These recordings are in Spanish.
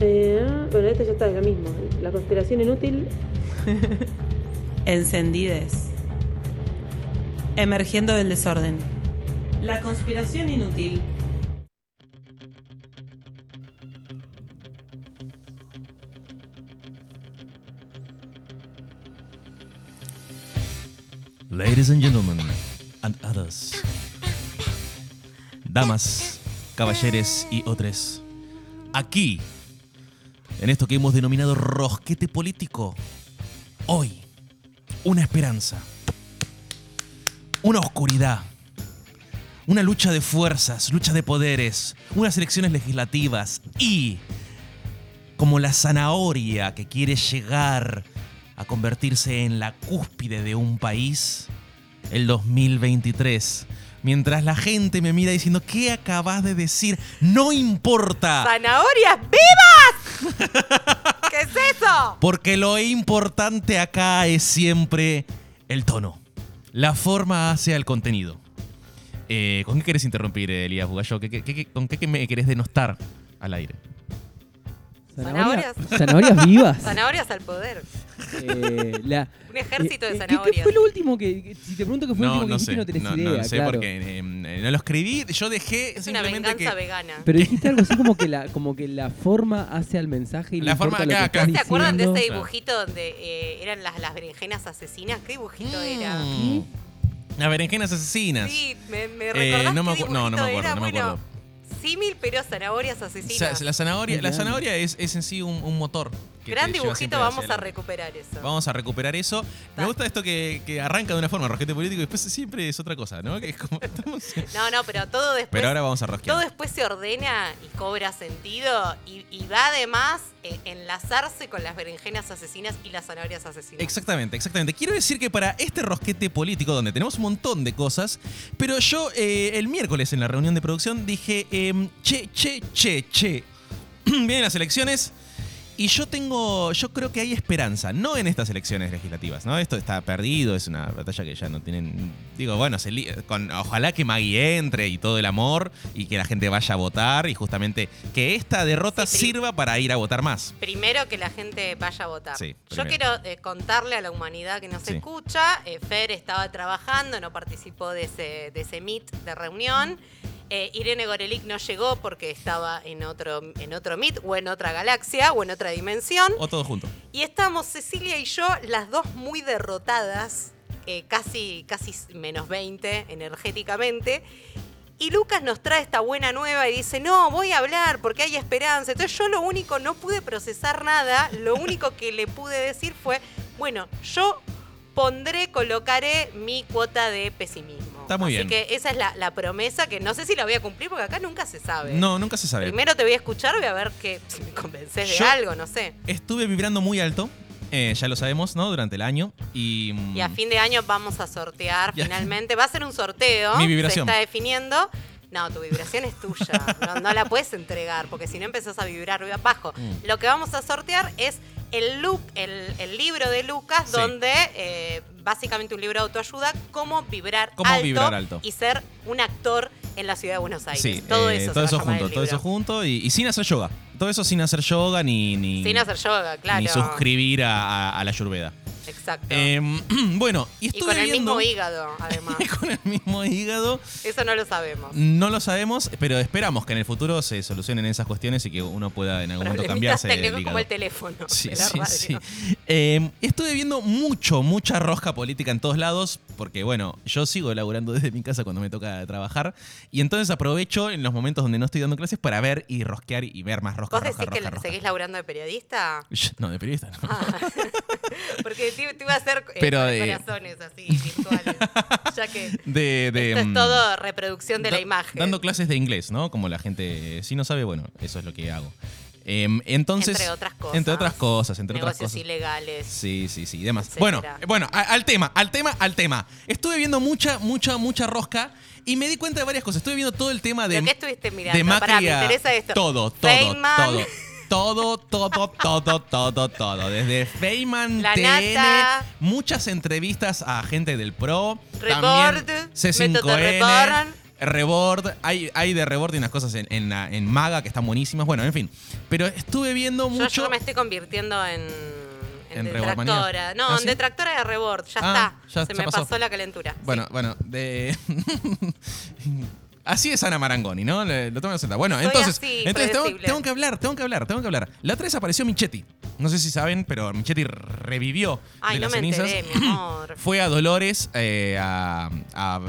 Eh, bueno, esta ya está, es la misma. La conspiración inútil. Encendides. Emergiendo del desorden. La conspiración inútil. Ladies and gentlemen, and others. Damas, caballeres y otros. Aquí, en esto que hemos denominado rosquete político, hoy, una esperanza, una oscuridad, una lucha de fuerzas, lucha de poderes, unas elecciones legislativas y, como la zanahoria que quiere llegar a convertirse en la cúspide de un país, el 2023. Mientras la gente me mira diciendo, ¿qué acabas de decir? No importa. ¡Zanahorias vivas! ¿Qué es eso? Porque lo importante acá es siempre el tono. La forma hace al contenido. Eh, ¿Con qué querés interrumpir, Elías Bugallo? ¿Qué- qué- qué- con qué me querés denostar al aire? Zanahorias. Zanahorias vivas. Zanahorias al poder. Eh, la- Un ejército eh, de eh, ¿qué- ¿Qué zanahorias. fue lo último que, si te pregunto qué fue lo No, último que no dijiste sé. no tenés No, idea, no sé claro. porque eh, no lo escribí. Yo dejé Es una venganza que. vegana. Pero dijiste algo así como que la, como que la forma hace al mensaje y La forma importa lo acá, que acá. estás ¿Se acuerdan de ese Claro. dibujito donde eh, eran las, las berenjenas asesinas? ¿Qué dibujito era? Mm. Las berenjenas asesinas. Sí, me, me Eh, recordás no me qué acu- no, no me acuerdo, era? no me bueno, acuerdo. Símil, pero zanahorias O asesinas. sea, la zanahoria, la zanahoria es, es en sí un, un motor. Gran dibujito, vamos a recuperar eso. Vamos a recuperar eso. Me gusta esto que, que arranca de una forma, rosquete político, y después siempre es otra cosa, ¿no? Que es como estamos- No, no, pero todo después. Pero ahora vamos a rosquear. Todo después se ordena y cobra sentido y, y va además eh, enlazarse con las berenjenas asesinas y las zanahorias asesinas. Exactamente, exactamente. Quiero decir que para este rosquete político, donde tenemos un montón de cosas, pero yo eh, el miércoles en la reunión de producción dije, em, che, che, che, che, vienen las elecciones y yo tengo, yo creo que hay esperanza, no en estas elecciones legislativas, ¿no? Esto está perdido, es una batalla que ya no tienen, digo, bueno, se li- con, ojalá que Maggie entre y todo el amor y que la gente vaya a votar y justamente que esta derrota Sí, sirva para ir a votar más. Primero que la gente vaya a votar. Sí, Yo quiero eh, contarle a la humanidad que nos Sí. escucha, eh, Fer estaba trabajando, no participó de ese, de ese meet de reunión. Eh, Irene Gorelick no llegó porque estaba en otro, en otro meet o en otra galaxia o en otra dimensión. O todos juntos. Y estamos Cecilia y yo, las dos muy derrotadas, eh, casi, casi menos 20 energéticamente. Y Lucas nos trae esta buena nueva y dice, no, voy a hablar porque hay esperanza. Entonces yo lo único, no pude procesar nada, lo único que le pude decir fue, bueno, yo pondré, colocaré mi cuota de pesimismo. Está muy Así bien. que esa es la, la promesa que no sé si la voy a cumplir porque acá nunca se sabe. No, nunca se sabe. Primero te voy a escuchar, voy a ver que si me convences de Yo- algo, no sé. Estuve vibrando muy alto, eh, ya lo sabemos, ¿no? Durante el año. Y, mm, Y a fin de año vamos a sortear finalmente. Va a ser un sorteo. Mi vibración. Se está definiendo. No, tu vibración es tuya. No, no la puedes entregar porque si no empezás a vibrar abajo. Mm. Lo que vamos a sortear es el, look, el, el libro de Lucas, Sí. donde eh, básicamente un libro de autoayuda, cómo vibrar, Cómo alto, vibrar alto. y ser un actor en la ciudad de Buenos Aires. Sí, todo eh, eso. todo eso junto, todo eso junto y, y sin hacer yoga. Todo eso sin hacer yoga ni, ni, Sin hacer yoga, claro. ni suscribir a, a- a la Ayurveda. Exacto. Em, bueno, y y estuve con el viendo- mismo hígado, además. con el mismo hígado. Eso no lo sabemos. No lo sabemos, pero esperamos que en el futuro se solucionen esas cuestiones y que uno pueda en algún momento cambiarse el hígado. como el teléfono Sí, de la sí, radio. sí. Eh, estuve viendo mucho, mucha rosca política en todos lados, porque bueno, yo sigo laburando desde mi casa cuando me toca trabajar, y entonces aprovecho en los momentos donde no estoy dando clases para ver y rosquear y ver más rosca, ¿Vos rosca, decís que rosca. seguís laburando de periodista? No, de periodista, no. Ah, porque te, te iba a hacer eh, Pero, eh, corazones así, virtuales. ya que De, de, esto es mm, todo reproducción de la imagen. Dando clases de inglés, ¿no? Como la gente, eh, si no sabe, bueno, eso es lo que hago. Em, entonces, Entre otras cosas. Entre otras cosas, entre otras cosas. ilegales. Sí, sí, sí, y demás. etcétera. Bueno, bueno, a- al tema, al tema, al tema. Estuve viendo mucha, mucha, mucha rosca y me di cuenta de varias cosas. Estuve viendo todo el tema de. ¿Pero qué estuviste mirando? De Macri Pará, me interesa esto. Todo, todo, Feynman. todo. Todo, todo, todo, todo, todo. Desde Feynman, La TN, Nata. muchas entrevistas a gente del PRO. También C5N, Método Report. Rebord, hay, hay de Rebord y unas cosas en, en, Maga que están buenísimas. Bueno, en fin. Pero estuve viendo Yo, mucho. yo me estoy convirtiendo en, en, detractora. No, ¿Ah, sí? detractora de rebord. Ya Ah, está. ya- Se ya me pasó. pasó. la calentura. Bueno, bueno, de. Así es Ana Marangoni, ¿no? Le- lo tengo que aceptar. Bueno, Soy entonces, así, entonces tengo, predecible. tengo que hablar, tengo que hablar, tengo que hablar. La otra vez apareció Michetti. No sé si saben, pero Michetti revivió Ay, de no las me cenizas. enteré, mi amor. Fue a Dolores eh, a, a-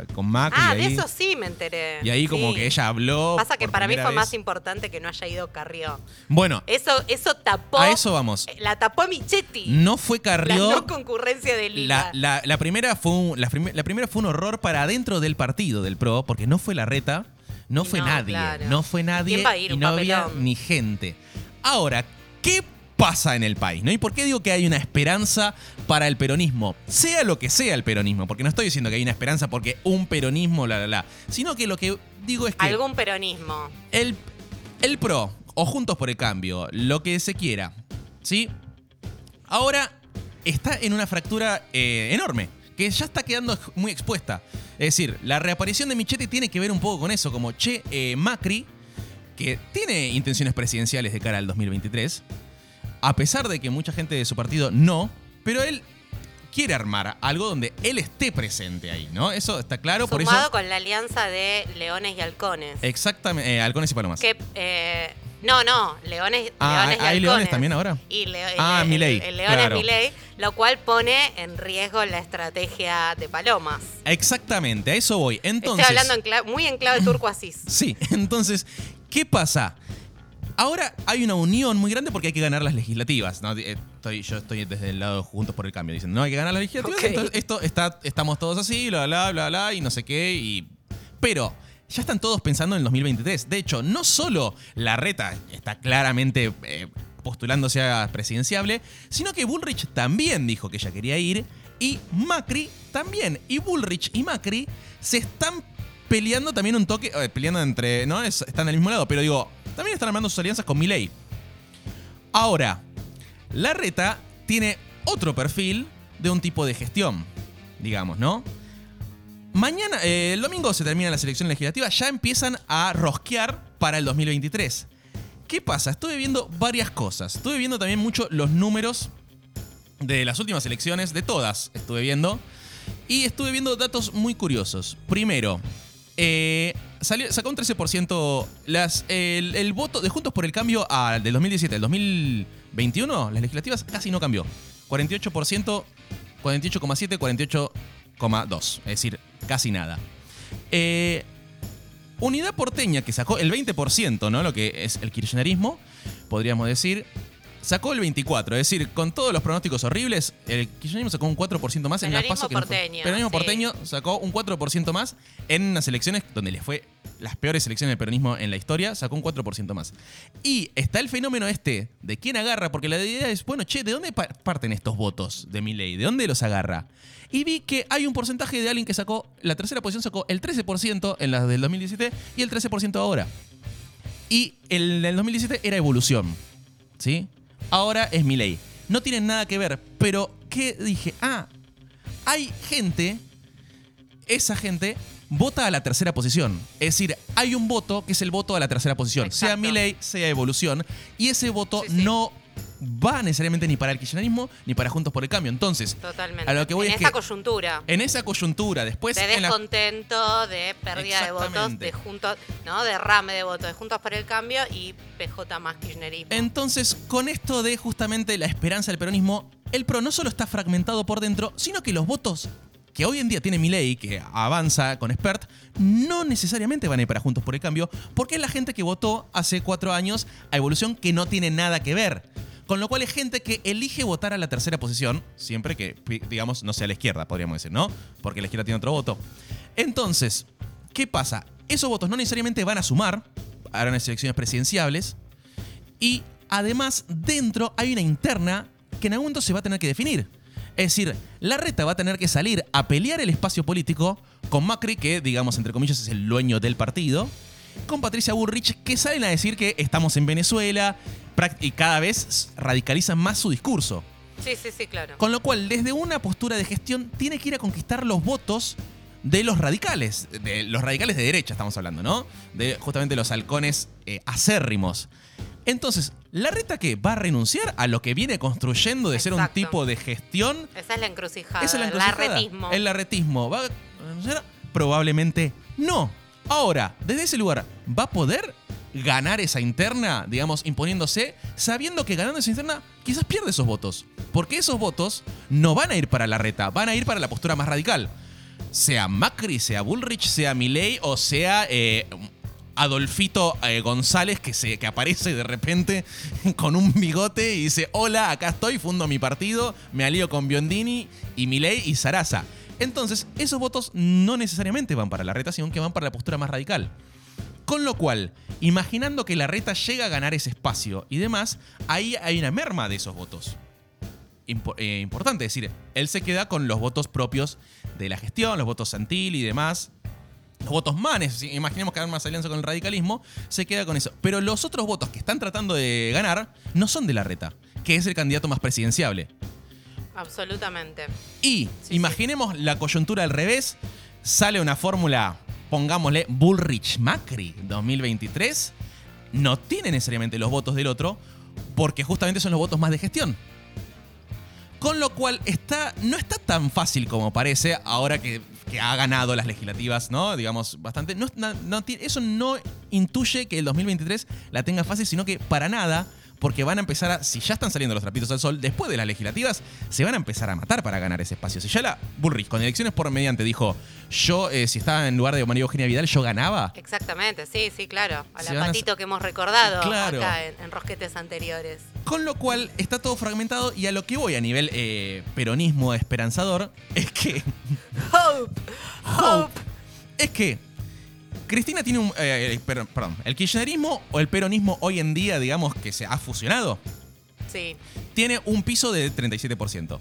a- con Macri. Ah, y de ahí, eso sí me enteré. y ahí como Sí. que ella habló. Pasa que por para mí primera fue más vez. importante que no haya ido Carrió. Bueno, Eso, eso tapó. a eso vamos. La tapó Michetti. No fue La Carrió. no concurrencia de Lila. La, la- la primera fue un, la, prim- la primera fue un horror para adentro del partido del PRO, porque no fue la reta, no Y fue no, nadie, claro. no fue nadie ¿Quién va a ir? y no había papelón. ni gente. Ahora, ¿qué pasa en el país? ¿no? ¿Y por qué digo que hay una esperanza para el peronismo? Sea lo que sea el peronismo, porque no estoy diciendo que hay una esperanza porque un peronismo, la, la, la, sino que lo que digo es que Algún peronismo. el, el PRO o Juntos por el Cambio, lo que se quiera, ¿sí? Ahora está en una fractura eh, enorme, que ya está quedando muy expuesta. Es decir, la reaparición de Michetti tiene que ver un poco con eso, como, che, eh, Macri, que tiene intenciones presidenciales de cara al 2023, a pesar de que mucha gente de su partido no, pero él quiere armar algo donde él esté presente ahí, ¿no? Eso está claro, por Sumado eso... con la alianza de leones y halcones. Exactamente, eh, halcones y palomas. Que, eh, no, no, leones, Ah, leones y ¿hay halcones. leones también ahora? Y leo- Ah, el, Milei, el- el león claro. es Milei, lo cual pone en riesgo la estrategia de palomas. Exactamente, a eso voy. Entonces, Estoy hablando en muy en clave turco asís. Sí, entonces, ¿qué pasa? Ahora hay una unión muy grande porque hay que ganar las legislativas. ¿no? Eh, Estoy, yo estoy desde el lado Juntos por el Cambio. Dicen, no hay que ganar las legislativas. Entonces, esto está, estamos todos así, bla, bla, bla, bla, y no sé qué. Y... Pero ya están todos pensando en el 2023. De hecho, no solo la reta está claramente eh, postulándose a presidenciable, sino que Bullrich también dijo que ella quería ir. Y Macri también. Y Bullrich y Macri se están peleando también un toque, eh, peleando entre, ¿no? Es- están al mismo lado, pero digo, también están armando sus alianzas con Milei. Ahora, la reta tiene otro perfil de un tipo de gestión, digamos, ¿no? Mañana, eh, el domingo se terminan las elecciones legislativas, ya empiezan a rosquear para el 2023. ¿Qué pasa? Estuve viendo varias cosas. Estuve viendo también mucho los números de las últimas elecciones, de todas estuve viendo. Y estuve viendo datos muy curiosos. Primero, eh, salió, sacó un 13%. Las, el, voto de Juntos por el Cambio a- del 2017 al 2021, las legislativas casi no cambió. 48%, 48,7, 48,2. Es decir, casi nada. Eh, Unidad porteña, que sacó el 20%, ¿no? Lo que es el kirchnerismo, podríamos decir. Sacó el 24%, es decir, con todos los pronósticos horribles, el kirchnerismo sacó un 4% más en las Peronismo pasos que porteño, Peronismo sí. porteño sacó un 4% más en unas elecciones donde les fue las peores elecciones del peronismo en la historia, sacó un 4% más. Y está el fenómeno este de quién agarra, porque la idea es, bueno, che, ¿de dónde pa- parten estos votos de mi ley? ¿De dónde los agarra? Y vi que hay un porcentaje de alguien que sacó, la tercera posición sacó el 13% en las del 2017 y el 13% ahora. Y el del 2017 era evolución. ¿Sí? Ahora es mi ley. No tienen nada que ver, pero ¿qué dije? Ah, hay gente, esa gente vota a la tercera posición. Es decir, hay un voto que es el voto a la tercera posición. Sea Exacto. mi ley, sea evolución. Y ese voto Sí, sí. no va necesariamente ni para el kirchnerismo ni para Juntos por el Cambio. Entonces, Totalmente. a lo que voy en es esa que coyuntura. en esa coyuntura, después de la- descontento, de pérdida de votos, de juntos, ¿no? Derrame de votos de Juntos por el Cambio y PJ más kirchnerismo. Entonces, con esto de justamente la esperanza del peronismo, el PRO no solo está fragmentado por dentro, sino que los votos que hoy en día tiene Milei, que avanza con Expert, no necesariamente van a ir para Juntos por el Cambio, porque es la gente que votó hace cuatro años a Evolución que no tiene nada que ver. Con lo cual es gente que elige votar a la tercera posición, siempre que, digamos, no sea la izquierda, podríamos decir, ¿no? Porque la izquierda tiene otro voto. Entonces, ¿qué pasa? Esos votos no necesariamente van a sumar, harán unas elecciones presidenciables, y además, dentro hay una interna que en algún momento se va a tener que definir. Es decir, la reta va a tener que salir a pelear el espacio político con Macri, que digamos entre comillas es el dueño del partido, con Patricia Bullrich, que salen a decir que estamos en Venezuela y cada vez radicalizan más su discurso. Sí, sí, sí, claro. Con lo cual, desde una postura de gestión, tiene que ir a conquistar los votos de los radicales, de los radicales de derecha estamos hablando, ¿no? De justamente los halcones eh, acérrimos. Entonces, ¿la reta que va a renunciar a lo que viene construyendo de ser un tipo de gestión? Esa es la encrucijada. ¿Es el el encrucijada? arretismo. ¿El arretismo va a renunciar? Probablemente no. Ahora, desde ese lugar, ¿va a poder ganar esa interna, digamos, imponiéndose, sabiendo que ganando esa interna quizás pierde esos votos? Porque esos votos no van a ir para la reta, van a ir para la postura más radical. Sea Macri, sea Bullrich, sea Milei o sea eh, Adolfito eh, González que, se, que aparece de repente con un bigote y dice, hola, acá estoy, fundo mi partido, me alío con Biondini y Milei y Sarasa. Entonces, esos votos no necesariamente van para la reta, sino que van para la postura más radical. Con lo cual, imaginando que la reta llega a ganar ese espacio y demás, ahí hay una merma de esos votos. Eh, importante, es decir, él se queda con los votos propios de la gestión, los votos Santil y demás. Los votos manes, imaginemos que hay más alianza con el radicalismo, se queda con eso. Pero los otros votos que están tratando de ganar no son de la reta, que es el candidato más presidenciable. Absolutamente. Y Sí, imaginemos la coyuntura al revés, sale una fórmula, pongámosle Bullrich-Macri 2023, no tiene necesariamente los votos del otro, porque justamente son los votos más de gestión. Con lo cual está, no está tan fácil como parece ahora que, que ha ganado las legislativas, ¿no? Digamos, bastante. No, no- eso no intuye que el 2023 la tenga fácil, sino que para nada, porque van a empezar a, si ya están saliendo los trapitos al sol, después de las legislativas, se van a empezar a matar para ganar ese espacio. Si ya la Bullrich con elecciones por mediante dijo, yo, eh, si estaba en lugar de María Eugenia Vidal, yo ganaba. Exactamente, sí, sí, claro. A la a patito que hemos recordado Claro. acá en, en rosquetes anteriores. Con lo cual está todo fragmentado y a lo que voy a nivel eh, peronismo esperanzador es que Hope. Hope. es que Cristina tiene un. eh, eh, per- perdón, el kirchnerismo o el peronismo hoy en día, digamos, que se ha fusionado, Sí. tiene un piso de 37%.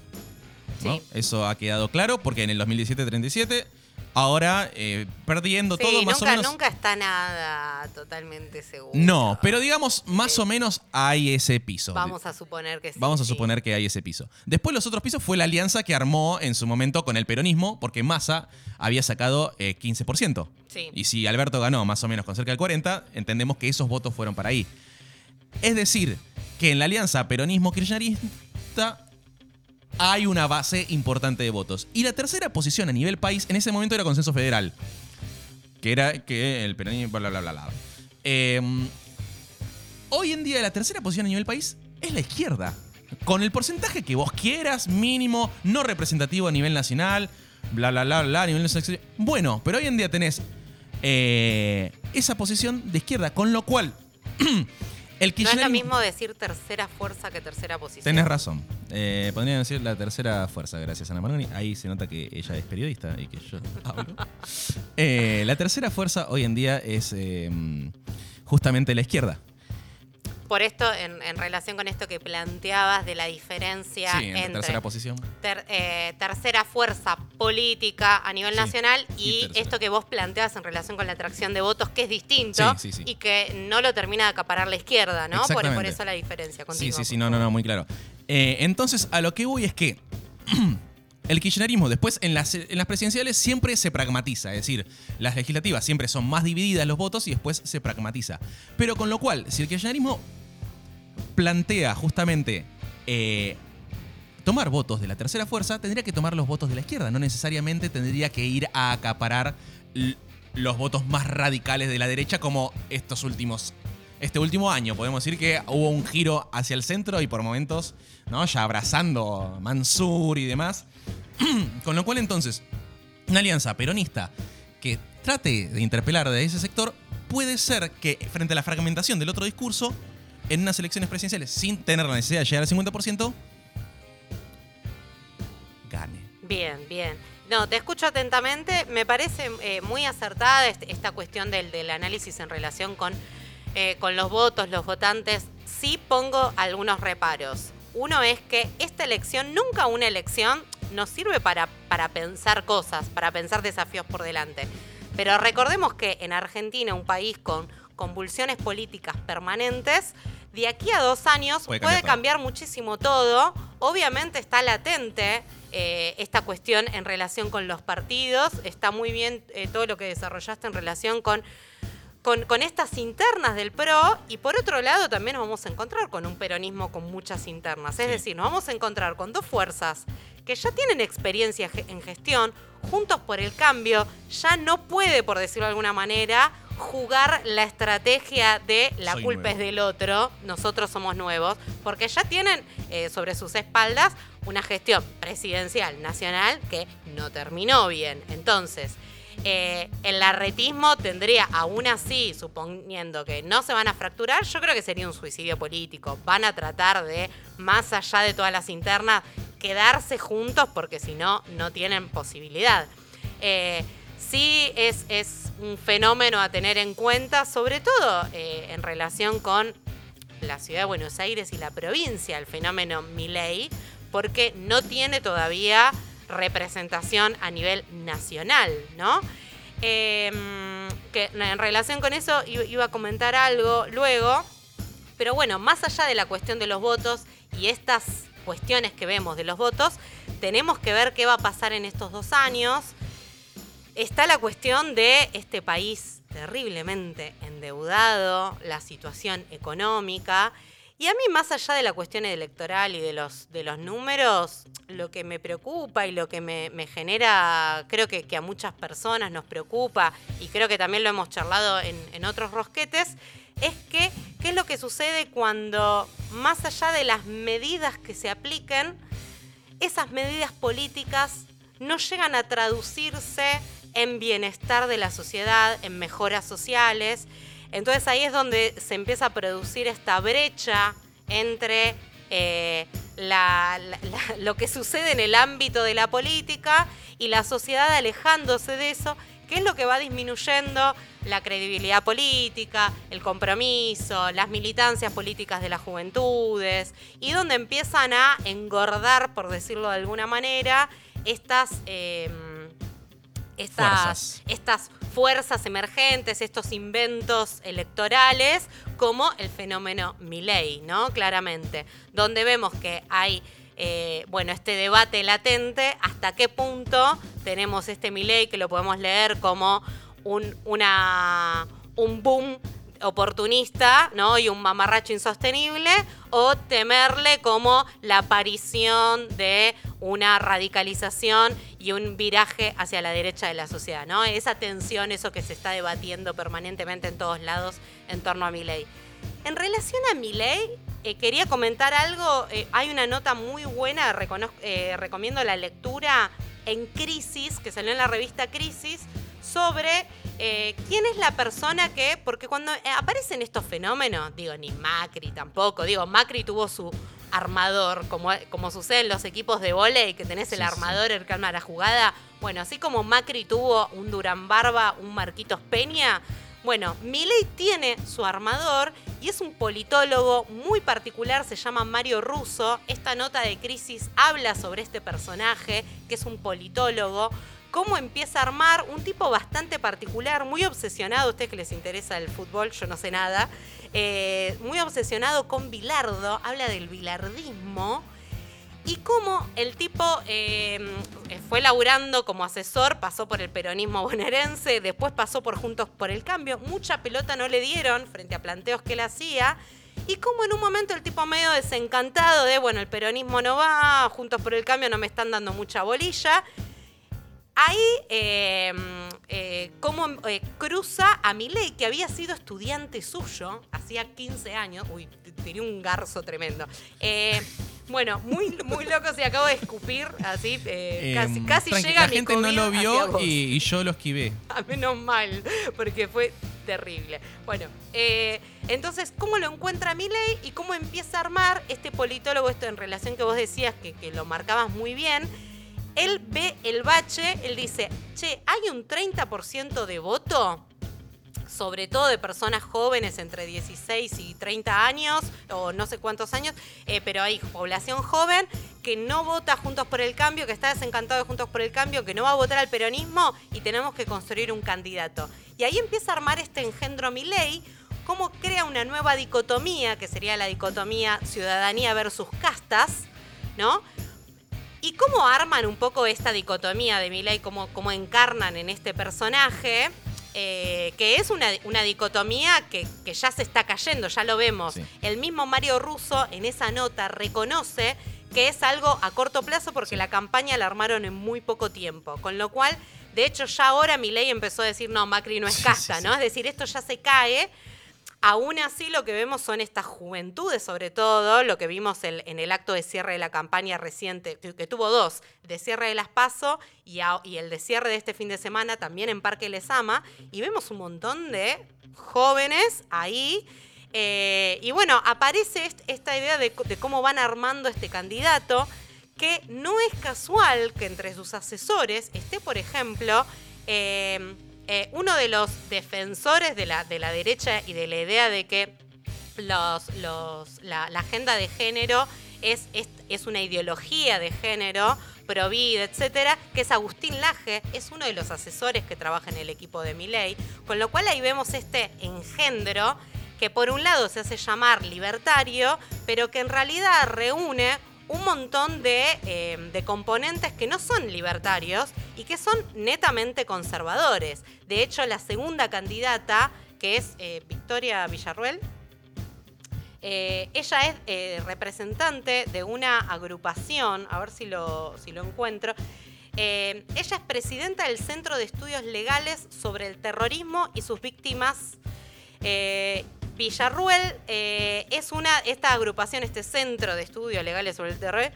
¿no? Sí. Eso ha quedado claro porque en el 2017 37, ahora eh, perdiendo Sí, todo más o menos. nunca está nada totalmente seguro. No, pero digamos, más o menos hay ese piso. Vamos a suponer que sí. Vamos a suponer que hay ese piso. Después los otros pisos fue la alianza que armó en su momento con el peronismo, porque Massa había sacado eh, 15%. Sí. Y si Alberto ganó más o menos con cerca del 40%, entendemos que esos votos fueron para ahí. Es decir, que en la alianza peronismo-kirchnerista hay una base importante de votos. Y la tercera posición a nivel país en ese momento era consenso federal. Que era que el peronismo, bla, bla, bla, bla. Eh, hoy en día la tercera posición a nivel país es la izquierda. Con el porcentaje que vos quieras, mínimo, no representativo a nivel nacional, bla, bla, bla, bla, a nivel nacional. Bueno, pero hoy en día tenés eh, esa posición de izquierda, con lo cual el No es lo mismo decir tercera fuerza que tercera posición. Tenés razón. Eh, podrían decir la tercera fuerza, gracias a Ana Maroni. Ahí se nota que ella es periodista y que yo hablo. Eh, la tercera fuerza hoy en día es eh, justamente la izquierda. Por esto, en, en relación con esto que planteabas de la diferencia Sí, entre tercera posición. ter- eh, tercera fuerza política a nivel Sí, nacional y esto que vos planteabas en relación con la atracción de votos, que es distinto Sí, y que no lo termina de acaparar la izquierda, ¿no? Por, eso la diferencia. Sí, sí, sí, no, no, no, muy claro. Eh, entonces, a lo que voy es que el kirchnerismo después en las, en las presidenciales siempre se pragmatiza, es decir, las legislativas siempre son más divididas los votos y después se pragmatiza. Pero con lo cual, si el kirchnerismo plantea justamente eh, tomar votos de la tercera fuerza, tendría que tomar los votos de la izquierda, no necesariamente tendría que ir a acaparar los votos más radicales de la derecha como estos últimos este último año. Podemos decir que hubo un giro hacia el centro y por momentos, ¿no? Ya abrazando Mansur y demás. Con lo cual entonces, una alianza peronista que trate de interpelar de ese sector puede ser que frente a la fragmentación del otro discurso, en unas elecciones presidenciales sin tener la necesidad de llegar al 50%, gane. Bien, bien. No, te escucho atentamente. Me parece eh, muy acertada esta cuestión del, del análisis en relación con, eh, con los votos, los votantes. Sí pongo algunos reparos. Uno es que esta elección, nunca una elección, nos sirve para, para pensar cosas, para pensar desafíos por delante. Pero recordemos que en Argentina, un país con convulsiones políticas permanentes, de aquí a dos años Puede cambiar muchísimo todo. Obviamente está latente eh, esta cuestión en relación con los partidos. Está muy bien eh, todo lo que desarrollaste en relación con, con, con estas internas del PRO. Y por otro lado también nos vamos a encontrar con un peronismo con muchas internas. Es Sí. decir, nos vamos a encontrar con dos fuerzas que ya tienen experiencia en gestión, juntos por el cambio, ya no puede, por decirlo de alguna manera, jugar la estrategia de la Soy culpa nuevo. es del otro, nosotros somos nuevos, porque ya tienen eh, sobre sus espaldas una gestión presidencial nacional que no terminó bien. Entonces, eh, el larretismo tendría, aún así, suponiendo que no se van a fracturar, yo creo que sería un suicidio político. Van a tratar de, más allá de todas las internas, quedarse juntos porque si no, no tienen posibilidad. Eh, sí es, un fenómeno a tener en cuenta, sobre todo eh, en relación con la ciudad de Buenos Aires y la provincia, el fenómeno Milei, porque no tiene todavía representación a nivel nacional, ¿no? Eh, que en relación con eso iba a comentar algo luego, pero bueno, más allá de la cuestión de los votos y estas cuestiones que vemos de los votos, tenemos que ver qué va a pasar en estos dos años. Está la cuestión de este país terriblemente endeudado, la situación económica. Y a mí, más allá de la cuestión electoral y de los, de los números, lo que me preocupa y lo que me, genera, creo que, que a muchas personas nos preocupa, y creo que también lo hemos charlado en, en otros rosquetes, es que qué es lo que sucede cuando, más allá de las medidas que se apliquen, esas medidas políticas no llegan a traducirse en bienestar de la sociedad, en mejoras sociales. Entonces ahí es donde se empieza a producir esta brecha entre eh, lo que sucede en el ámbito de la política y la sociedad alejándose de eso, que es lo que va disminuyendo la credibilidad política, el compromiso, las militancias políticas de las juventudes, y donde empiezan a engordar, por decirlo de alguna manera, estas... em, estas, Fuerzas. estas fuerzas emergentes, estos inventos electorales, como el fenómeno Milley, ¿no? Claramente, donde vemos que hay, eh, bueno, este debate latente, hasta qué punto tenemos este Milley que lo podemos leer como un, una, un boom oportunista, ¿no? Y un mamarracho insostenible, o temerle como la aparición de una radicalización y un viraje hacia la derecha de la sociedad, ¿no? Esa tensión, eso que se está debatiendo permanentemente en todos lados en torno a mi ley. En relación a mi ley, quería comentar algo. eh, hay una nota muy buena, eh, recomiendo la lectura en Crisis, que salió en la revista Crisis, sobre eh, quién es la persona que, porque cuando eh, aparecen estos fenómenos, digo, ni Macri tampoco, digo, Macri tuvo su armador, como, como sucede en los equipos de volei, que tenés el sí. armador, el que arma la jugada. Bueno, así como Macri tuvo un Durán Barba, un Marquitos Peña, bueno, Milei tiene su armador y es un politólogo muy particular, se llama Mario Russo. Esta nota de crisis habla sobre este personaje, que es un politólogo, cómo empieza a armar un tipo bastante particular, muy obsesionado, a ustedes que les interesa el fútbol, yo no sé nada, eh, muy obsesionado con Bilardo, habla del bilardismo. Y cómo el tipo eh, fue laburando como asesor, pasó por el peronismo bonaerense, después pasó por Juntos por el Cambio, mucha pelota no le dieron frente a planteos que él hacía. Y como en un momento el tipo medio desencantado de, bueno, el peronismo no va, Juntos por el Cambio no me están dando mucha bolilla. Ahí, eh, eh, cómo eh, cruza a Milei, que había sido estudiante suyo, hacía 15 años. Uy, t- tiré un garzo tremendo. Eh, bueno, muy, muy loco, se acabo de escupir, así, casi, Em, casi tranqui, llega La gente no lo vio y, y yo lo esquivé. A menos mal, porque fue terrible. Bueno, entonces, ¿cómo lo encuentra Milei y cómo empieza a armar este politólogo, esto en relación que vos decías que, que lo marcabas muy bien? Él ve el bache, él dice, che, hay un 30% de voto, sobre todo de personas jóvenes entre 16 y 30 años, o no sé cuántos años, eh, pero hay población joven que no vota Juntos por el Cambio, que está desencantado de Juntos por el Cambio, que no va a votar al peronismo y tenemos que construir un candidato. Y ahí empieza a armar este engendro Milei cómo crea una nueva dicotomía, que sería la dicotomía ciudadanía versus castas, ¿no? Y cómo arman un poco esta dicotomía de Milei, cómo, cómo encarnan en este personaje, eh, que es una, una dicotomía que, que ya se está cayendo, ya lo vemos. Sí. El mismo Mario Russo en esa nota reconoce que es algo a corto plazo porque la campaña la armaron en muy poco tiempo. Con lo cual, de hecho, ya ahora Milei empezó a decir, no, Macri no es casta, sí. ¿no? Es decir, esto ya se cae. Aún así, lo que vemos son estas juventudes, sobre todo, lo que vimos en el acto de cierre de la campaña reciente, que tuvo dos, de cierre de las PASO y, el de cierre de este fin de semana también en Parque Lesama, y vemos un montón de jóvenes ahí. eh, y bueno, aparece est- esta idea de cómo van armando este candidato, que no es casual que entre sus asesores esté, por ejemplo, eh, eh, uno de los defensores de la, de la derecha y de la idea de que la, agenda de género es, es, una ideología de género, pro vida, etcétera, que es Agustín Laje, es uno de los asesores que trabaja en el equipo de Milei, con lo cual ahí vemos este engendro que por un lado se hace llamar libertario, pero que en realidad reúne un montón de, eh, de componentes que no son libertarios y que son netamente conservadores. De hecho, la segunda candidata, que es eh, Victoria Villarruel, eh, ella es representante de una agrupación, a ver si lo, si lo encuentro. Ella es presidenta del Centro de Estudios Legales sobre el Terrorismo y sus Víctimas. Villarruel eh, es una, esta agrupación, este Centro de Estudios Legales sobre el Terror,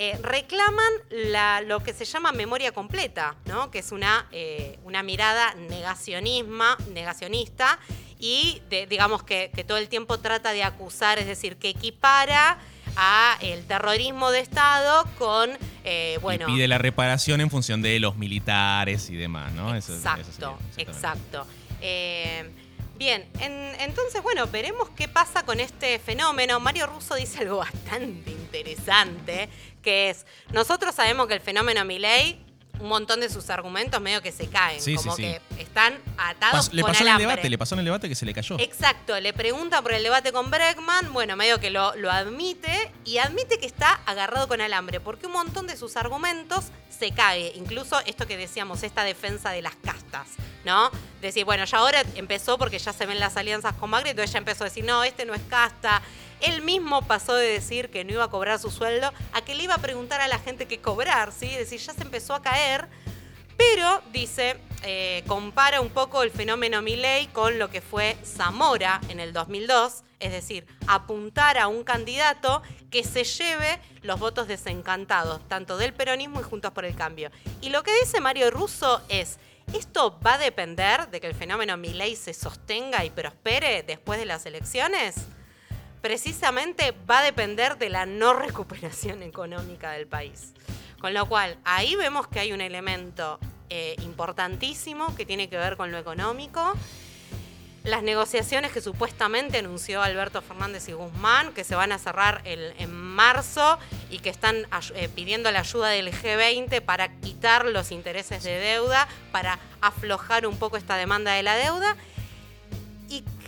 eh, reclaman la- lo que se llama memoria completa, ¿no? que es una, eh, una mirada negacionisma, negacionista y de- digamos que, que todo el tiempo trata de acusar, es decir, que equipara a el terrorismo de Estado con, eh, bueno... y pide la reparación en función de los militares y demás, ¿no? Eso- eso Exacto, sería, exactamente. exacto. Bien, en- entonces, bueno, veremos qué pasa con este fenómeno. Mario Russo dice algo bastante interesante, que es, nosotros sabemos que el fenómeno Milley, un montón de sus argumentos medio que se caen, Sí, como sí, sí. que están atados Pas- le con pasó en el alambre. debate, le pasó en el debate que se le cayó. Exacto, le pregunta por el debate con Bregman, bueno, medio que lo, lo admite y admite que está agarrado con alambre, porque un montón de sus argumentos se cae, incluso esto que decíamos, esta defensa de las castas, ¿no? Decir, bueno, ya ahora empezó porque ya se ven las alianzas con Macri, entonces ya empezó a decir, no, este no es casta. Él mismo pasó de decir que no iba a cobrar su sueldo a que le iba a preguntar a la gente qué cobrar, ¿sí? Es decir, ya se empezó a caer. Pero, dice, eh, compara un poco el fenómeno Milley con lo que fue Zamora en el 2002, es decir, apuntar a un candidato que se lleve los votos desencantados, tanto del peronismo y Juntos por el Cambio. Y lo que dice Mario Russo es, ¿esto va a depender de que el fenómeno Milley se sostenga y prospere después de las elecciones? Precisamente va a depender de la no recuperación económica del país. Con lo cual, ahí vemos que hay un elemento eh, importantísimo que tiene que ver con lo económico. Las negociaciones que supuestamente anunció Alberto Fernández y Guzmán, que se van a cerrar en marzo y que están eh, pidiendo la ayuda del G20 para quitar los intereses de deuda, para aflojar un poco esta demanda de la deuda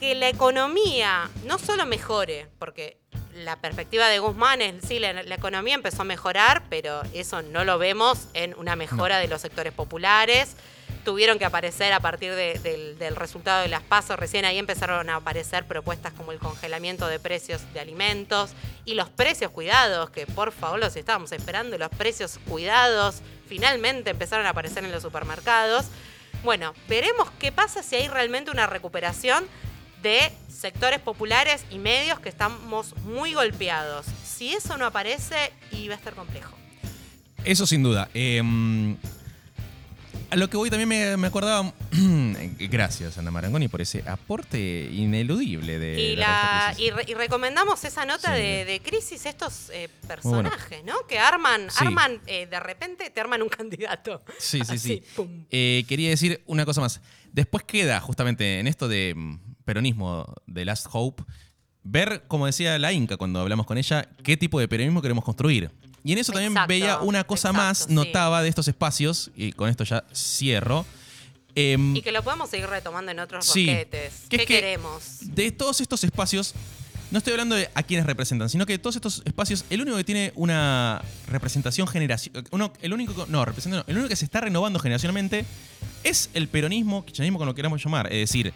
que la economía no solo mejore, porque la perspectiva de Guzmán es, sí, la, la economía empezó a mejorar, pero eso no lo vemos en una mejora de los sectores populares. Tuvieron que aparecer a partir de- del, del resultado de las pasos, recién ahí empezaron a aparecer propuestas como el congelamiento de precios de alimentos y los precios cuidados, que por favor los estábamos esperando, los precios cuidados finalmente empezaron a aparecer en los supermercados. Bueno, veremos qué pasa si hay realmente una recuperación de sectores populares y medios que estamos muy golpeados. Si eso no aparece, y va a estar complejo. Eso sin duda. Eh, a lo que voy también me, me acordaba. gracias, Ana Marangoni, por ese aporte ineludible de. Y, la y, re- y recomendamos esa nota Sí. de, de crisis, estos eh, bueno. personajes, ¿no? Que arman, Sí. arman eh, de repente te arman un candidato. Sí, sí, Así, sí. Eh, quería decir una cosa más. Después queda justamente en esto de peronismo de Last Hope, ver, como decía la Inca cuando hablamos con ella, qué tipo de peronismo queremos construir. Y en eso también Exacto, veía una cosa exacto, más, sí. notaba de estos espacios, y con esto ya cierro, Em, Y que lo podemos seguir retomando en otros Sí. rosquetes. Que ¿Qué es que- queremos? de todos estos espacios, no estoy hablando de a quienes representan, sino que de todos estos espacios, el único que tiene una representación generacional, el único, no, representa- no, el único que se está renovando generacionalmente es el peronismo, kirchnerismo, como lo queramos llamar. Es decir,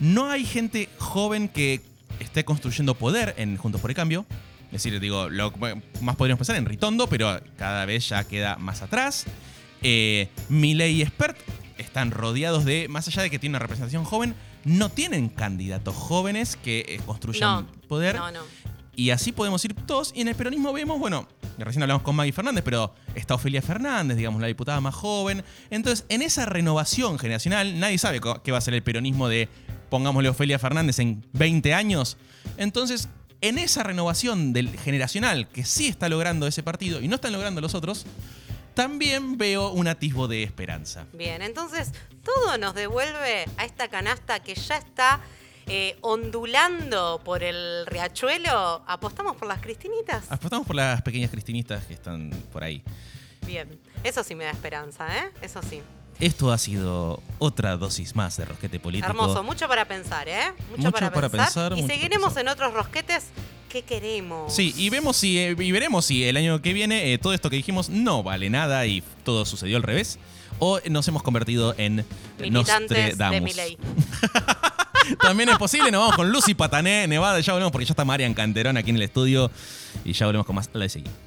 no hay gente joven que esté construyendo poder en Juntos por el Cambio. Es decir, digo, lo más podríamos pensar en Ritondo, pero cada vez ya queda más atrás. Eh, y Spert están rodeados de, más allá de que tienen una representación joven, no tienen candidatos jóvenes que eh, construyan No, poder. no, no. Y así podemos ir todos. Y en el peronismo vemos, bueno, recién hablamos con Maggie Fernández, pero está Ofelia Fernández, digamos, la diputada más joven. Entonces, en esa renovación generacional, nadie sabe qué va a ser el peronismo de, pongámosle Ofelia Fernández en 20 años. Entonces, en esa renovación del generacional que sí está logrando ese partido y no están logrando los otros, también veo un atisbo de esperanza. Bien, entonces todo nos devuelve a esta canasta que ya está eh, ondulando por el riachuelo. ¿Apostamos por las cristinitas? Apostamos por las pequeñas cristinistas que están por ahí. Bien, eso sí me da esperanza, ¿eh? Eso sí. Esto ha sido otra dosis más de Rosquete Político. Hermoso, mucho para pensar, ¿eh? Mucho, Mucho para, para pensar. pensar, Y seguiremos pensar. en otros rosquetes que queremos. Sí, y vemos si eh, y veremos si el año que viene eh, todo esto que dijimos no vale nada y todo sucedió al revés. O nos hemos convertido en Militantes de Nostradamus. Milei. También es posible, nos vamos con Lucy Patané, Nevada, ya volvemos porque ya está Marian Canterón aquí en el estudio y ya volvemos con más La de Seguir.